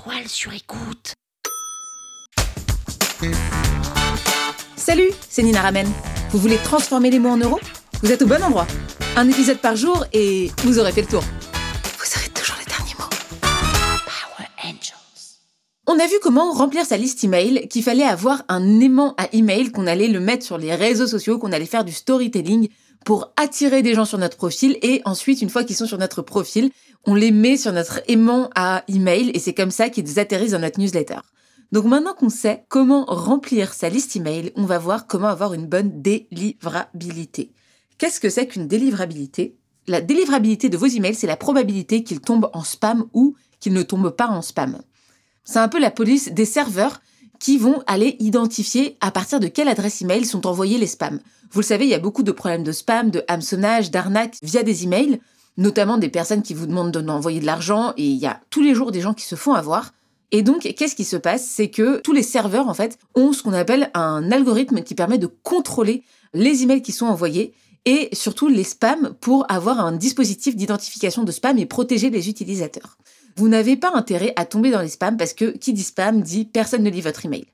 étoiles sur écoute. Salut, c'est Nina Ramen. Vous voulez transformer les mots en euros? Vous êtes au bon endroit. Un épisode par jour et vous aurez fait le tour. Vous aurez toujours les derniers mots. Power Angels. On a vu comment remplir sa liste email, qu'il fallait avoir un aimant à email, qu'on allait le mettre sur les réseaux sociaux, qu'on allait faire du storytelling pour attirer des gens sur notre profil et ensuite, une fois qu'ils sont sur notre profil, on les met sur notre aimant à email et c'est comme ça qu'ils atterrissent dans notre newsletter. Donc maintenant qu'on sait comment remplir sa liste email, on va voir comment avoir une bonne délivrabilité. Qu'est-ce que c'est qu'une délivrabilité? La délivrabilité de vos emails, c'est la probabilité qu'ils tombent en spam ou qu'ils ne tombent pas en spam. C'est un peu la police des serveurs qui vont aller identifier à partir de quelle adresse email sont envoyés les spams. Vous le savez, il y a beaucoup de problèmes de spam, de hameçonnage, d'arnaque via des emails, notamment des personnes qui vous demandent d'envoyer de l'argent et il y a tous les jours des gens qui se font avoir. Et donc, qu'est-ce qui se passe? C'est que tous les serveurs, en fait, ont ce qu'on appelle un algorithme qui permet de contrôler les emails qui sont envoyés et surtout les spams pour avoir un dispositif d'identification de spam et protéger les utilisateurs. Vous n'avez pas intérêt à tomber dans les spams parce que qui dit spam dit personne ne lit votre email.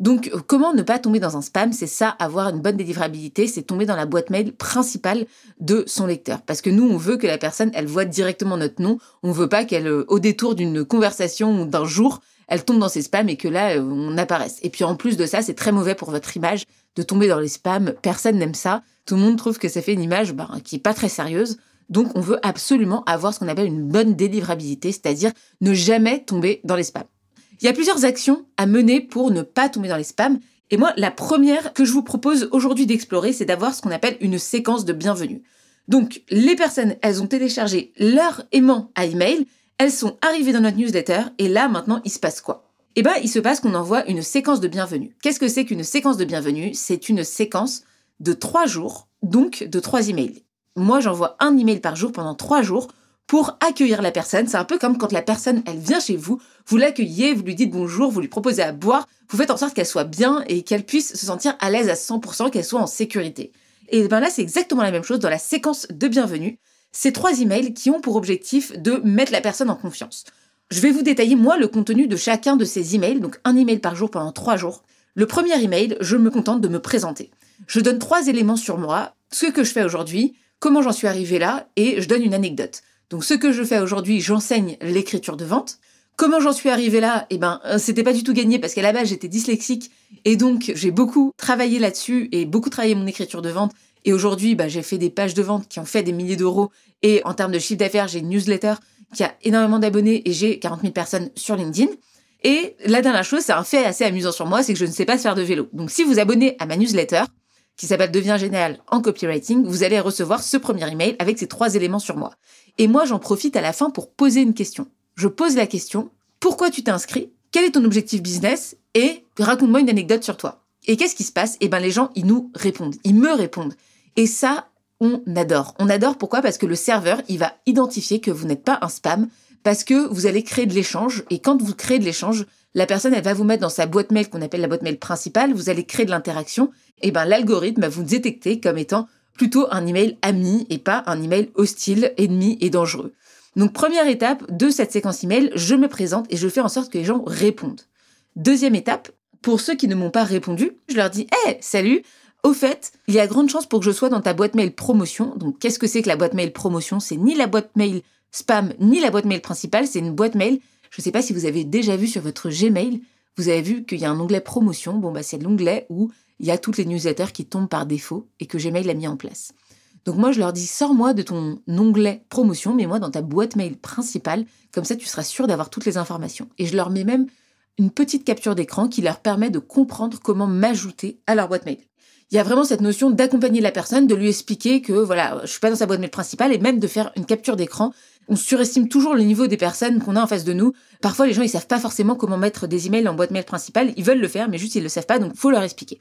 Donc, comment ne pas tomber dans un spam? C'est ça, avoir une bonne délivrabilité, c'est tomber dans la boîte mail principale de son lecteur. Parce que nous, on veut que la personne, elle voit directement notre nom. On veut pas qu'elle, euh, au détour d'une conversation ou d'un jour, elle tombe dans ses spams et que là, euh, on apparaisse. Et puis, en plus de ça, c'est très mauvais pour votre image de tomber dans les spams. Personne n'aime ça. Tout le monde trouve que ça fait une image ben, qui est pas très sérieuse. Donc, on veut absolument avoir ce qu'on appelle une bonne délivrabilité, c'est-à-dire ne jamais tomber dans les spams. Il y a plusieurs actions à mener pour ne pas tomber dans les spams. Et moi, la première que je vous propose aujourd'hui d'explorer, c'est d'avoir ce qu'on appelle une séquence de bienvenue. Donc, les personnes, elles ont téléchargé leur aimant à email, elles sont arrivées dans notre newsletter, et là, maintenant, il se passe quoi? Eh ben, il se passe qu'on envoie une séquence de bienvenue. Qu'est-ce que c'est qu'une séquence de bienvenue? C'est une séquence de trois jours, donc de trois emails. Moi, j'envoie un email par jour pendant trois jours pour accueillir la personne. C'est un peu comme quand la personne, elle vient chez vous, vous l'accueillez, vous lui dites bonjour, vous lui proposez à boire, vous faites en sorte qu'elle soit bien et qu'elle puisse se sentir à l'aise à 100%, qu'elle soit en sécurité. Et ben là, c'est exactement la même chose dans la séquence de bienvenue. Ces trois emails qui ont pour objectif de mettre la personne en confiance. Je vais vous détailler, moi, le contenu de chacun de ces emails, donc un email par jour pendant trois jours. Le premier email, je me contente de me présenter. Je donne trois éléments sur moi, ce que je fais aujourd'hui, comment j'en suis arrivé là, et je donne une anecdote. Donc ce que je fais aujourd'hui, j'enseigne l'écriture de vente. Comment j'en suis arrivée là? Eh ben, euh, c'était pas du tout gagné parce qu'à la base j'étais dyslexique et donc j'ai beaucoup travaillé là-dessus et beaucoup travaillé mon écriture de vente. Et aujourd'hui, bah, j'ai fait des pages de vente qui ont fait des milliers d'euros et en termes de chiffre d'affaires, j'ai une newsletter qui a énormément d'abonnés et j'ai 40 000 personnes sur LinkedIn. Et la dernière chose, c'est un fait assez amusant sur moi, c'est que je ne sais pas faire de vélo. Donc si vous abonnez à ma newsletter, qui s'appelle Deviens génial en copywriting, vous allez recevoir ce premier email avec ces trois éléments sur moi. Et moi, j'en profite à la fin pour poser une question. Je pose la question, pourquoi tu t'es inscrit? Quel est ton objectif business? Et raconte-moi une anecdote sur toi. Et qu'est-ce qui se passe? Eh ben, les gens, ils nous répondent. Ils me répondent. Et ça, on adore. On adore pourquoi? Parce que le serveur, il va identifier que vous n'êtes pas un spam, parce que vous allez créer de l'échange. Et quand vous créez de l'échange, la personne, elle va vous mettre dans sa boîte mail qu'on appelle la boîte mail principale, vous allez créer de l'interaction, et ben l'algorithme va vous détecter comme étant plutôt un email ami et pas un email hostile, ennemi et dangereux. Donc première étape de cette séquence email, je me présente et je fais en sorte que les gens répondent. Deuxième étape, pour ceux qui ne m'ont pas répondu, je leur dis "Hé, salut, au fait, il y a grande chance pour que je sois dans ta boîte mail promotion. Donc qu'est-ce que c'est que la boîte mail promotion? C'est ni la boîte mail spam ni la boîte mail principale, c'est une boîte mail je ne sais pas si vous avez déjà vu sur votre Gmail, vous avez vu qu'il y a un onglet promotion. Bon, bah, c'est l'onglet où il y a toutes les newsletters qui tombent par défaut et que Gmail a mis en place. Donc moi, je leur dis, sors-moi de ton onglet promotion, mets-moi dans ta boîte mail principale, comme ça tu seras sûr d'avoir toutes les informations. Et je leur mets même une petite capture d'écran qui leur permet de comprendre comment m'ajouter à leur boîte mail. Il y a vraiment cette notion d'accompagner la personne, de lui expliquer que voilà, je suis pas dans sa boîte mail principale et même de faire une capture d'écran on surestime toujours le niveau des personnes qu'on a en face de nous. Parfois, les gens, ils savent pas forcément comment mettre des emails en boîte mail principale. Ils veulent le faire, mais juste, ils le savent pas, donc faut leur expliquer.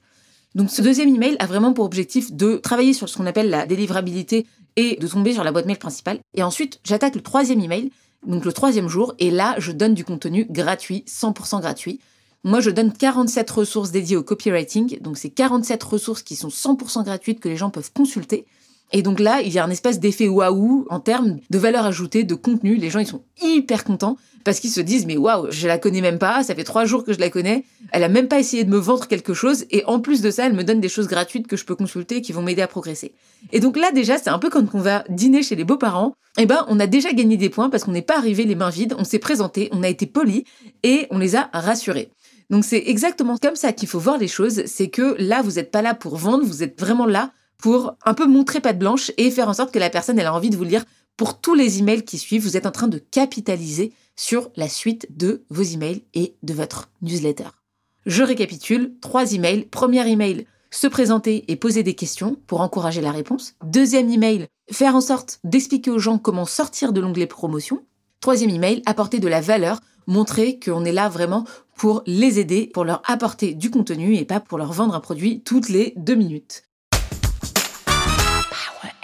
Donc, ce deuxième email a vraiment pour objectif de travailler sur ce qu'on appelle la délivrabilité et de tomber sur la boîte mail principale. Et ensuite, j'attaque le troisième email, donc le troisième jour, et là, je donne du contenu gratuit, 100% gratuit. Moi, je donne 47 ressources dédiées au copywriting. Donc, c'est 47 ressources qui sont 100% gratuites que les gens peuvent consulter. Et donc là, il y a un espèce d'effet waouh en termes de valeur ajoutée, de contenu. Les gens, ils sont hyper contents parce qu'ils se disent, mais waouh, je la connais même pas, ça fait trois jours que je la connais, elle a même pas essayé de me vendre quelque chose, et en plus de ça, elle me donne des choses gratuites que je peux consulter qui vont m'aider à progresser. Et donc là, déjà, c'est un peu quand on va dîner chez les beaux-parents, eh ben, on a déjà gagné des points parce qu'on n'est pas arrivé les mains vides, on s'est présenté, on a été poli, et on les a rassurés. Donc c'est exactement comme ça qu'il faut voir les choses, c'est que là, vous n'êtes pas là pour vendre, vous êtes vraiment là pour un peu montrer patte blanche et faire en sorte que la personne elle a envie de vous lire pour tous les emails qui suivent. Vous êtes en train de capitaliser sur la suite de vos emails et de votre newsletter. Je récapitule, trois emails. Premier email, se présenter et poser des questions pour encourager la réponse. Deuxième email, faire en sorte d'expliquer aux gens comment sortir de l'onglet promotion. Troisième email, apporter de la valeur, montrer qu'on est là vraiment pour les aider, pour leur apporter du contenu et pas pour leur vendre un produit toutes les deux minutes.